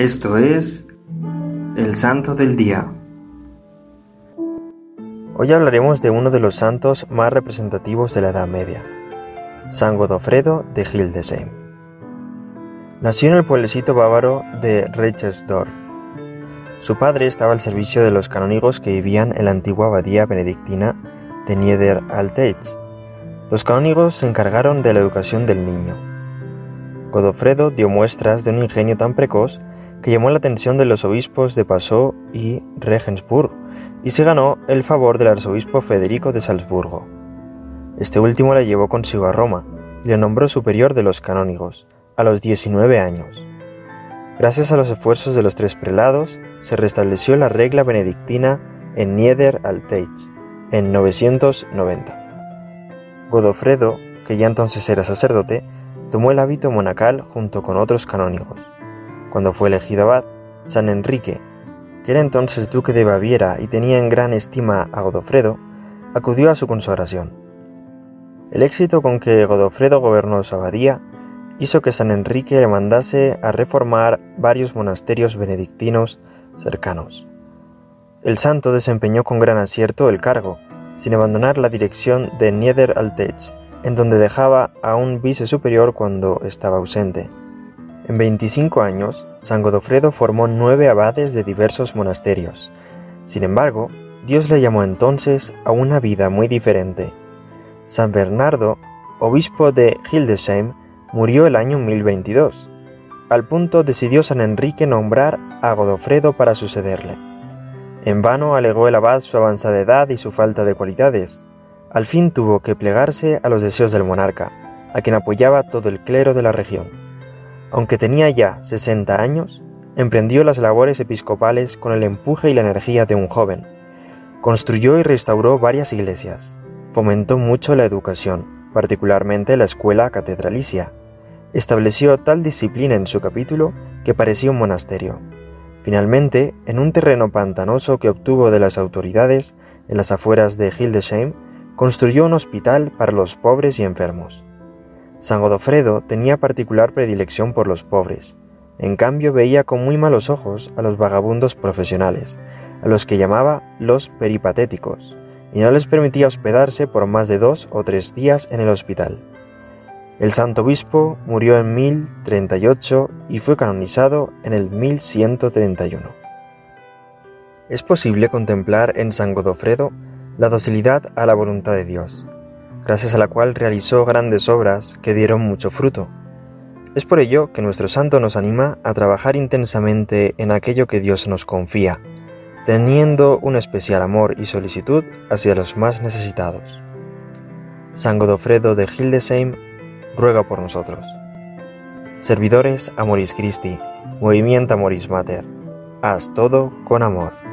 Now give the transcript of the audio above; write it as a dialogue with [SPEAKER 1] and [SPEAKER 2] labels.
[SPEAKER 1] Esto es el Santo del Día.
[SPEAKER 2] Hoy hablaremos de uno de los santos más representativos de la Edad Media, San Godofredo de Hildesheim. Nació en el pueblecito bávaro de Reichersdorf. Su padre estaba al servicio de los canónigos que vivían en la antigua abadía benedictina de Nieder-Alteitz. Los canónigos se encargaron de la educación del niño. Godofredo dio muestras de un ingenio tan precoz que llamó la atención de los obispos de Passau y Regensburg y se ganó el favor del arzobispo Federico de Salzburgo. Este último la llevó consigo a Roma y le nombró superior de los canónigos a los 19 años. Gracias a los esfuerzos de los tres prelados, se restableció la regla benedictina en Nieder-Alteitz en 990. Godofredo, que ya entonces era sacerdote, tomó el hábito monacal junto con otros canónigos. Cuando fue elegido abad, San Enrique, que era entonces duque de Baviera y tenía en gran estima a Godofredo, acudió a su consagración. El éxito con que Godofredo gobernó su abadía hizo que San Enrique le mandase a reformar varios monasterios benedictinos cercanos. El santo desempeñó con gran acierto el cargo, sin abandonar la dirección de Nieder-Alteitz, en donde dejaba a un vice superior cuando estaba ausente. En 25 años, San Godofredo formó nueve abades de diversos monasterios. Sin embargo, Dios le llamó entonces a una vida muy diferente. San Bernardo, obispo de Hildesheim, murió el año 1022. Al punto decidió San Enrique nombrar a Godofredo para sucederle. En vano alegó el abad su avanzada edad y su falta de cualidades. Al fin tuvo que plegarse a los deseos del monarca, a quien apoyaba todo el clero de la región. Aunque tenía ya 60 años, emprendió las labores episcopales con el empuje y la energía de un joven. Construyó y restauró varias iglesias. Fomentó mucho la educación, particularmente la escuela catedralicia. Estableció tal disciplina en su capítulo que parecía un monasterio. Finalmente, en un terreno pantanoso que obtuvo de las autoridades en las afueras de Hildesheim, construyó un hospital para los pobres y enfermos. San Godofredo tenía particular predilección por los pobres. En cambio veía con muy malos ojos a los vagabundos profesionales, a los que llamaba los peripatéticos, y no les permitía hospedarse por más de dos o tres días en el hospital. El santo obispo murió en 1038 y fue canonizado en el 1131. Es posible contemplar en San Godofredo la docilidad a la voluntad de Dios, gracias a la cual realizó grandes obras que dieron mucho fruto. Es por ello que nuestro santo nos anima a trabajar intensamente en aquello que Dios nos confía, teniendo un especial amor y solicitud hacia los más necesitados. San Godofredo de Hildesheim ruega por nosotros. Servidores Amoris Christi, Movimiento Amoris Mater, haz todo con amor.